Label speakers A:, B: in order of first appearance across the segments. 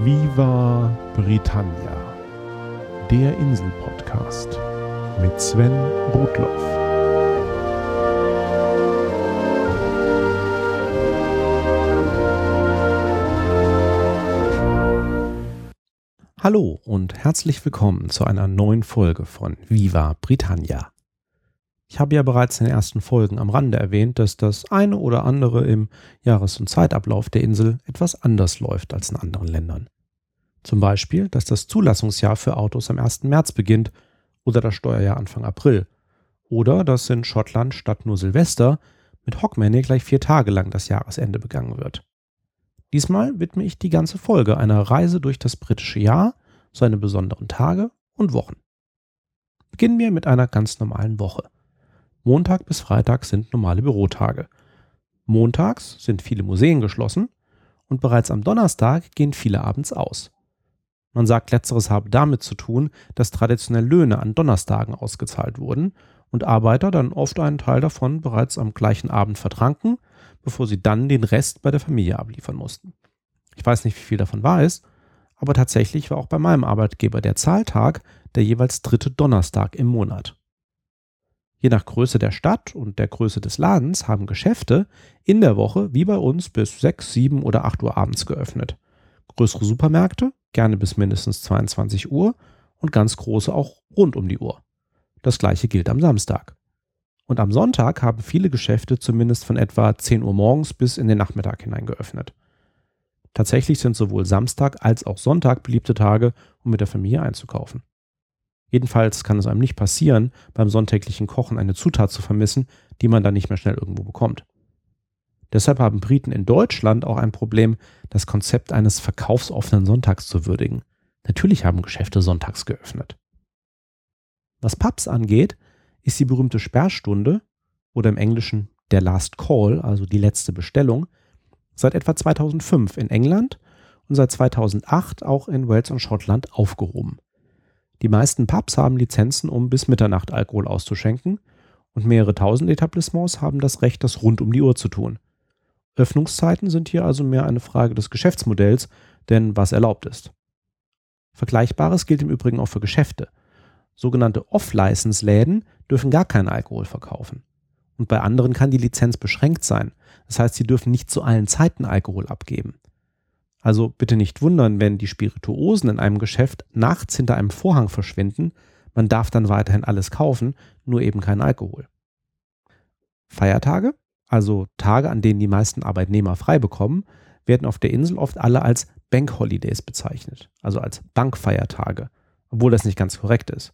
A: Viva Britannia, der Insel-Podcast mit Sven Rudloff.
B: Hallo und herzlich willkommen zu einer neuen Folge von Viva Britannia. Ich habe ja bereits in den ersten Folgen am Rande erwähnt, dass das eine oder andere im Jahres- und Zeitablauf der Insel etwas anders läuft als in anderen Ländern. Zum Beispiel, dass das Zulassungsjahr für Autos am 1. März beginnt oder das Steuerjahr Anfang April. Oder dass in Schottland statt nur Silvester mit Hockmanay gleich vier Tage lang das Jahresende begangen wird. Diesmal widme ich die ganze Folge einer Reise durch das britische Jahr, seine besonderen Tage und Wochen. Beginnen wir mit einer ganz normalen Woche. Montag bis Freitag sind normale Bürotage. Montags sind viele Museen geschlossen und bereits am Donnerstag gehen viele abends aus. Man sagt, letzteres habe damit zu tun, dass traditionell Löhne an Donnerstagen ausgezahlt wurden und Arbeiter dann oft einen Teil davon bereits am gleichen Abend vertranken, bevor sie dann den Rest bei der Familie abliefern mussten. Ich weiß nicht, wie viel davon wahr ist, aber tatsächlich war auch bei meinem Arbeitgeber der Zahltag der jeweils dritte Donnerstag im Monat. Je nach Größe der Stadt und der Größe des Ladens haben Geschäfte in der Woche wie bei uns bis 6, 7 oder 8 Uhr abends geöffnet. Größere Supermärkte gerne bis mindestens 22 Uhr und ganz große auch rund um die Uhr. Das gleiche gilt am Samstag. Und am Sonntag haben viele Geschäfte zumindest von etwa 10 Uhr morgens bis in den Nachmittag hinein geöffnet. Tatsächlich sind sowohl Samstag als auch Sonntag beliebte Tage, um mit der Familie einzukaufen. Jedenfalls kann es einem nicht passieren, beim sonntäglichen Kochen eine Zutat zu vermissen, die man dann nicht mehr schnell irgendwo bekommt. Deshalb haben Briten in Deutschland auch ein Problem, das Konzept eines verkaufsoffenen Sonntags zu würdigen. Natürlich haben Geschäfte sonntags geöffnet. Was Pubs angeht, ist die berühmte Sperrstunde oder im Englischen der Last Call, also die letzte Bestellung, seit etwa 2005 in England und seit 2008 auch in Wales und Schottland aufgehoben. Die meisten Pubs haben Lizenzen, um bis Mitternacht Alkohol auszuschenken und mehrere tausend Etablissements haben das Recht, das rund um die Uhr zu tun. Öffnungszeiten sind hier also mehr eine Frage des Geschäftsmodells, denn was erlaubt ist. Vergleichbares gilt im Übrigen auch für Geschäfte. Sogenannte Off-License-Läden dürfen gar keinen Alkohol verkaufen. Und bei anderen kann die Lizenz beschränkt sein. Das heißt, sie dürfen nicht zu allen Zeiten Alkohol abgeben. Also bitte nicht wundern, wenn die Spirituosen in einem Geschäft nachts hinter einem Vorhang verschwinden. Man darf dann weiterhin alles kaufen, nur eben kein Alkohol. Feiertage, also Tage, an denen die meisten Arbeitnehmer frei bekommen, werden auf der Insel oft alle als Bank Holidays bezeichnet, also als Bankfeiertage, obwohl das nicht ganz korrekt ist.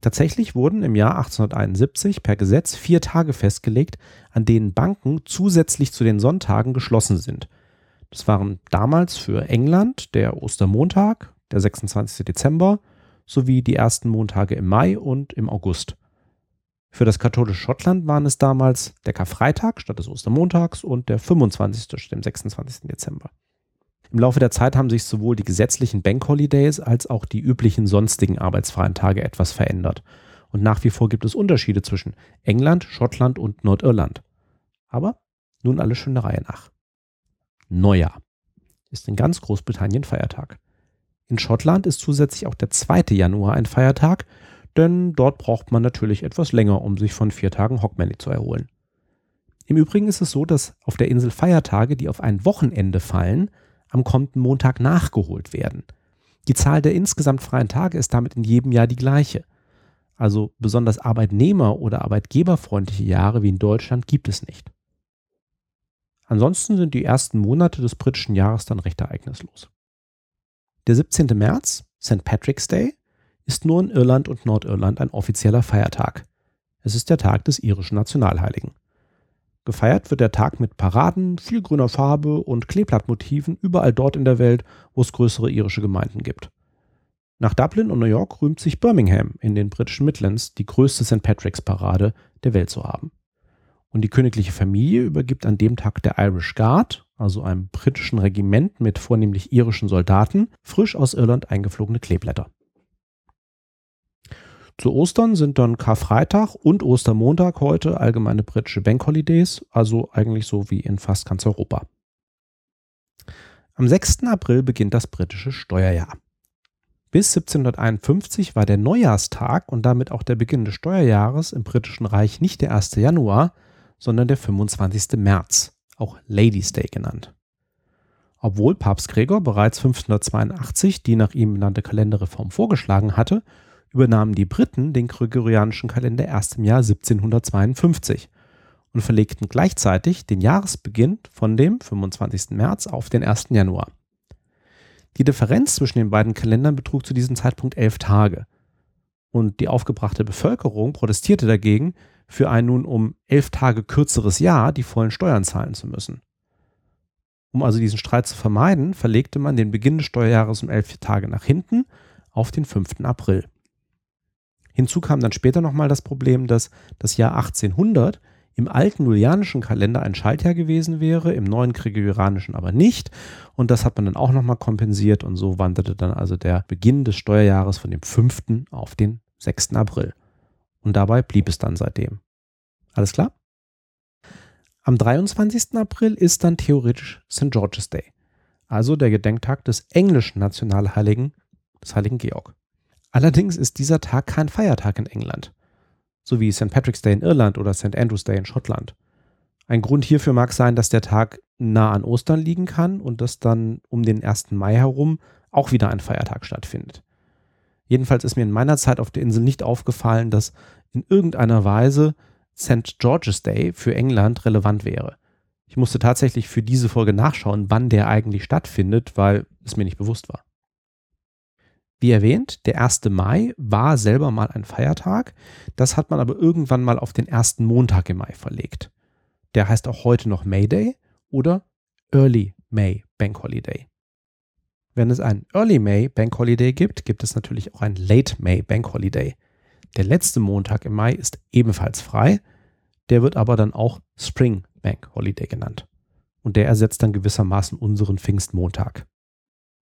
B: Tatsächlich wurden im Jahr 1871 per Gesetz vier Tage festgelegt, an denen Banken zusätzlich zu den Sonntagen geschlossen sind das waren damals für England der Ostermontag, der 26. Dezember, sowie die ersten Montage im Mai und im August. Für das katholische Schottland waren es damals der Karfreitag statt des Ostermontags und der 25. statt dem 26. Dezember. Im Laufe der Zeit haben sich sowohl die gesetzlichen Bank Holidays als auch die üblichen sonstigen arbeitsfreien Tage etwas verändert. Und nach wie vor gibt es Unterschiede zwischen England, Schottland und Nordirland. Aber nun alles schön der Reihe nach. Neujahr ist in ganz Großbritannien Feiertag. In Schottland ist zusätzlich auch der 2. Januar ein Feiertag, denn dort braucht man natürlich etwas länger, um sich von vier Tagen Hockmanny zu erholen. Im Übrigen ist es so, dass auf der Insel Feiertage, die auf ein Wochenende fallen, am kommenden Montag nachgeholt werden. Die Zahl der insgesamt freien Tage ist damit in jedem Jahr die gleiche. Also besonders arbeitnehmer- oder arbeitgeberfreundliche Jahre wie in Deutschland gibt es nicht. Ansonsten sind die ersten Monate des britischen Jahres dann recht ereignislos. Der 17. März, St. Patrick's Day, ist nur in Irland und Nordirland ein offizieller Feiertag. Es ist der Tag des irischen Nationalheiligen. Gefeiert wird der Tag mit Paraden, viel grüner Farbe und Kleeblattmotiven überall dort in der Welt, wo es größere irische Gemeinden gibt. Nach Dublin und New York rühmt sich Birmingham in den britischen Midlands, die größte St. Patrick's Parade der Welt zu haben. Und die königliche Familie übergibt an dem Tag der Irish Guard, also einem britischen Regiment mit vornehmlich irischen Soldaten, frisch aus Irland eingeflogene Kleeblätter. Zu Ostern sind dann Karfreitag und Ostermontag heute allgemeine britische Bank Holidays, also eigentlich so wie in fast ganz Europa. Am 6. April beginnt das britische Steuerjahr. Bis 1751 war der Neujahrstag und damit auch der Beginn des Steuerjahres im britischen Reich nicht der 1. Januar, sondern der 25. März, auch Ladies Day genannt. Obwohl Papst Gregor bereits 1582 die nach ihm benannte Kalenderreform vorgeschlagen hatte, übernahmen die Briten den gregorianischen Kalender erst im Jahr 1752 und verlegten gleichzeitig den Jahresbeginn von dem 25. März auf den 1. Januar. Die Differenz zwischen den beiden Kalendern betrug zu diesem Zeitpunkt elf Tage. Und die aufgebrachte Bevölkerung protestierte dagegen, für ein nun um elf Tage kürzeres Jahr die vollen Steuern zahlen zu müssen. Um also diesen Streit zu vermeiden, verlegte man den Beginn des Steuerjahres um elf Tage nach hinten auf den 5. April. Hinzu kam dann später nochmal das Problem, dass das Jahr 1800 im alten julianischen Kalender ein Schaltjahr gewesen wäre, im neuen gregorianischen aber nicht. Und das hat man dann auch nochmal kompensiert und so wanderte dann also der Beginn des Steuerjahres von dem 5. auf den 6. April. Und dabei blieb es dann seitdem. Alles klar? Am 23. April ist dann theoretisch St. George's Day, also der Gedenktag des englischen Nationalheiligen, des heiligen Georg. Allerdings ist dieser Tag kein Feiertag in England, so wie St. Patrick's Day in Irland oder St. Andrew's Day in Schottland. Ein Grund hierfür mag sein, dass der Tag nah an Ostern liegen kann und dass dann um den 1. Mai herum auch wieder ein Feiertag stattfindet. Jedenfalls ist mir in meiner Zeit auf der Insel nicht aufgefallen, dass in irgendeiner Weise St. George's Day für England relevant wäre. Ich musste tatsächlich für diese Folge nachschauen, wann der eigentlich stattfindet, weil es mir nicht bewusst war. Wie erwähnt, der 1. Mai war selber mal ein Feiertag, das hat man aber irgendwann mal auf den ersten Montag im Mai verlegt. Der heißt auch heute noch May Day oder Early May Bank Holiday. Wenn es einen Early May Bank Holiday gibt, gibt es natürlich auch einen Late May Bank Holiday. Der letzte Montag im Mai ist ebenfalls frei. Der wird aber dann auch Spring Bank Holiday genannt. Und der ersetzt dann gewissermaßen unseren Pfingstmontag.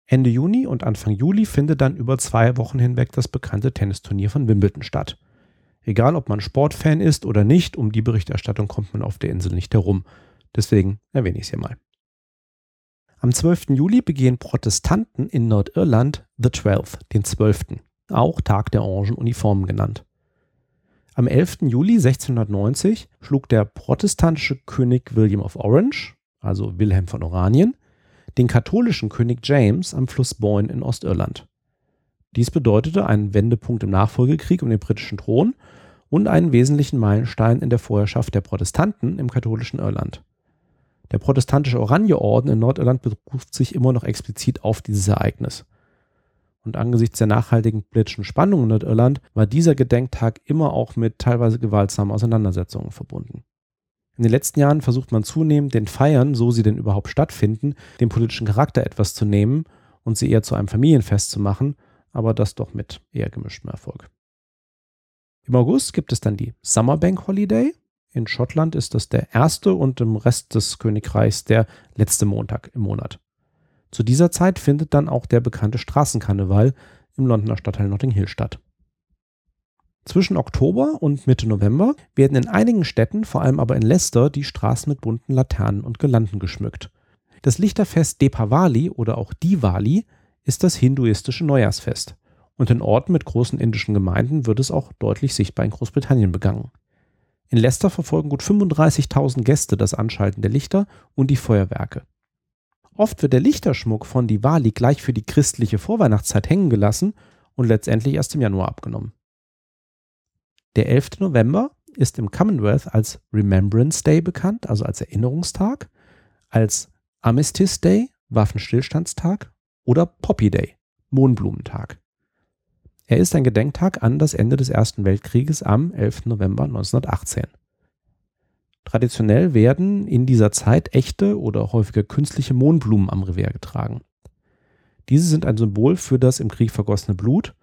B: Ende Juni und Anfang Juli findet dann über zwei Wochen hinweg das bekannte Tennisturnier von Wimbledon statt. Egal, ob man Sportfan ist oder nicht, um die Berichterstattung kommt man auf der Insel nicht herum. Deswegen erwähne ich es hier mal. Am 12. Juli begehen Protestanten in Nordirland The Twelfth, den 12 auch Tag der Orangen Uniformen genannt. Am 11. Juli 1690 schlug der protestantische König William of Orange, also Wilhelm von Oranien, den katholischen König James am Fluss Boyne in Ostirland. Dies bedeutete einen Wendepunkt im Nachfolgekrieg um den britischen Thron und einen wesentlichen Meilenstein in der Vorherrschaft der Protestanten im katholischen Irland. Der protestantische Oranjeorden in Nordirland beruft sich immer noch explizit auf dieses Ereignis. Und angesichts der nachhaltigen politischen Spannungen in Nordirland war dieser Gedenktag immer auch mit teilweise gewaltsamen Auseinandersetzungen verbunden. In den letzten Jahren versucht man zunehmend, den Feiern, so sie denn überhaupt stattfinden, den politischen Charakter etwas zu nehmen und sie eher zu einem Familienfest zu machen, aber das doch mit eher gemischtem Erfolg. Im August gibt es dann die Summer Bank Holiday. In Schottland ist das der erste und im Rest des Königreichs der letzte Montag im Monat. Zu dieser Zeit findet dann auch der bekannte Straßenkarneval im Londoner Stadtteil Notting Hill statt. Zwischen Oktober und Mitte November werden in einigen Städten, vor allem aber in Leicester, die Straßen mit bunten Laternen und Girlanden geschmückt. Das Lichterfest Deepavali oder auch Diwali ist das hinduistische Neujahrsfest und in Orten mit großen indischen Gemeinden wird es auch deutlich sichtbar in Großbritannien begangen. In Leicester verfolgen gut 35.000 Gäste das Anschalten der Lichter und die Feuerwerke. Oft wird der Lichterschmuck von Diwali gleich für die christliche Vorweihnachtszeit hängen gelassen und letztendlich erst im Januar abgenommen. Der 11. November ist im Commonwealth als Remembrance Day bekannt, also als Erinnerungstag, als Armistice Day, Waffenstillstandstag oder Poppy Day, Mohnblumentag. Er ist ein Gedenktag an das Ende des Ersten Weltkrieges am 11. November 1918. Traditionell werden in dieser Zeit echte oder häufiger künstliche Mohnblumen am Revier getragen. Diese sind ein Symbol für das im Krieg vergossene Blut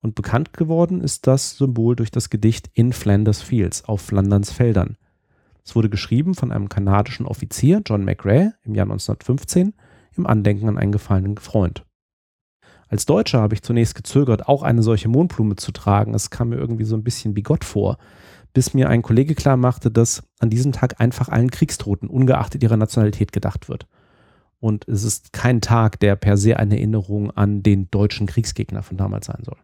B: und bekannt geworden ist das Symbol durch das Gedicht In Flanders Fields auf Flanderns Feldern. Es wurde geschrieben von einem kanadischen Offizier, John McRae, im Jahr 1915 im Andenken an einen gefallenen Freund. Als Deutscher habe ich zunächst gezögert, auch eine solche Mondblume zu tragen. Es kam mir irgendwie so ein bisschen bigott vor bis mir ein Kollege klar machte, dass an diesem Tag einfach allen Kriegstoten, ungeachtet ihrer Nationalität, gedacht wird. Und es ist kein Tag, der per se eine Erinnerung an den deutschen Kriegsgegner von damals sein soll.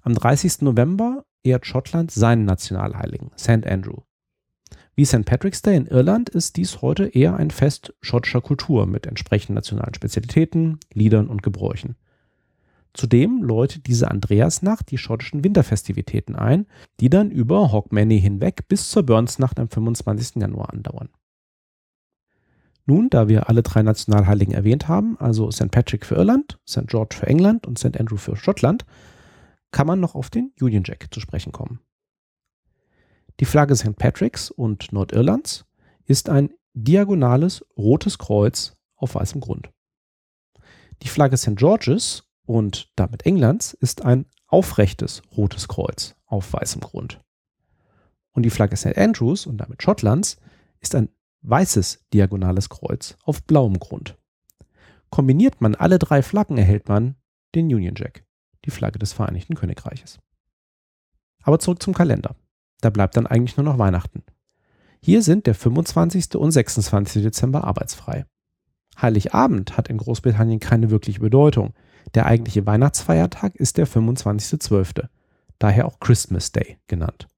B: Am 30. November ehrt Schottland seinen Nationalheiligen, St. Andrew. Wie St. Patrick's Day in Irland ist dies heute eher ein Fest schottischer Kultur mit entsprechenden nationalen Spezialitäten, Liedern und Gebräuchen. Zudem läutet diese Andreasnacht die schottischen Winterfestivitäten ein, die dann über Hogmanay hinweg bis zur Burnsnacht am 25. Januar andauern. Nun, da wir alle drei Nationalheiligen erwähnt haben, also St. Patrick für Irland, St. George für England und St. Andrew für Schottland, kann man noch auf den Union Jack zu sprechen kommen. Die Flagge St. Patricks und Nordirlands ist ein diagonales rotes Kreuz auf weißem Grund. Die Flagge St. George's und damit Englands ist ein aufrechtes rotes Kreuz auf weißem Grund. Und die Flagge St. Andrews und damit Schottlands ist ein weißes diagonales Kreuz auf blauem Grund. Kombiniert man alle drei Flaggen, erhält man den Union Jack, die Flagge des Vereinigten Königreiches. Aber zurück zum Kalender. Da bleibt dann eigentlich nur noch Weihnachten. Hier sind der 25. und 26. Dezember arbeitsfrei. Heiligabend hat in Großbritannien keine wirkliche Bedeutung. Der eigentliche Weihnachtsfeiertag ist der 25.12., daher auch Christmas Day genannt.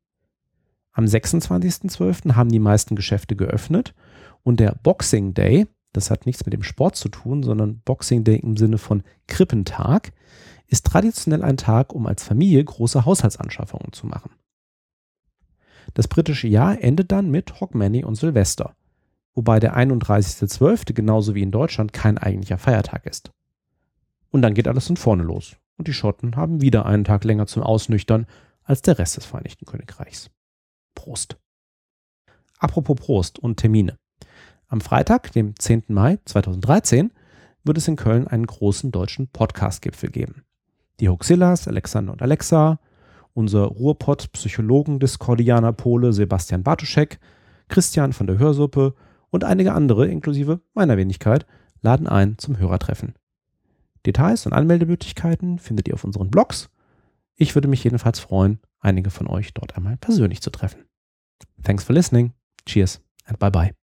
B: Am 26.12. haben die meisten Geschäfte geöffnet und der Boxing Day, das hat nichts mit dem Sport zu tun, sondern Boxing Day im Sinne von Krippentag, ist traditionell ein Tag, um als Familie große Haushaltsanschaffungen zu machen. Das britische Jahr endet dann mit Hogmanay und Silvester, wobei der 31.12. genauso wie in Deutschland kein eigentlicher Feiertag ist. Und dann geht alles von vorne los und die Schotten haben wieder einen Tag länger zum Ausnüchtern als der Rest des Vereinigten Königreichs. Prost. Apropos Prost und Termine. Am Freitag, dem 10. Mai 2013, wird es in Köln einen großen deutschen Podcast-Gipfel geben. Die Hoxillas, Alexander und Alexa, unser Ruhrpott-Psychologen-Discordianer Pole Sebastian Bartuschek, Christian von der Hörsuppe und einige andere, inklusive meiner Wenigkeit, laden ein zum Hörertreffen. Details und Anmeldemöglichkeiten findet ihr auf unseren Blogs. Ich würde mich jedenfalls freuen, einige von euch dort einmal persönlich zu treffen. Thanks for listening. Cheers and bye bye.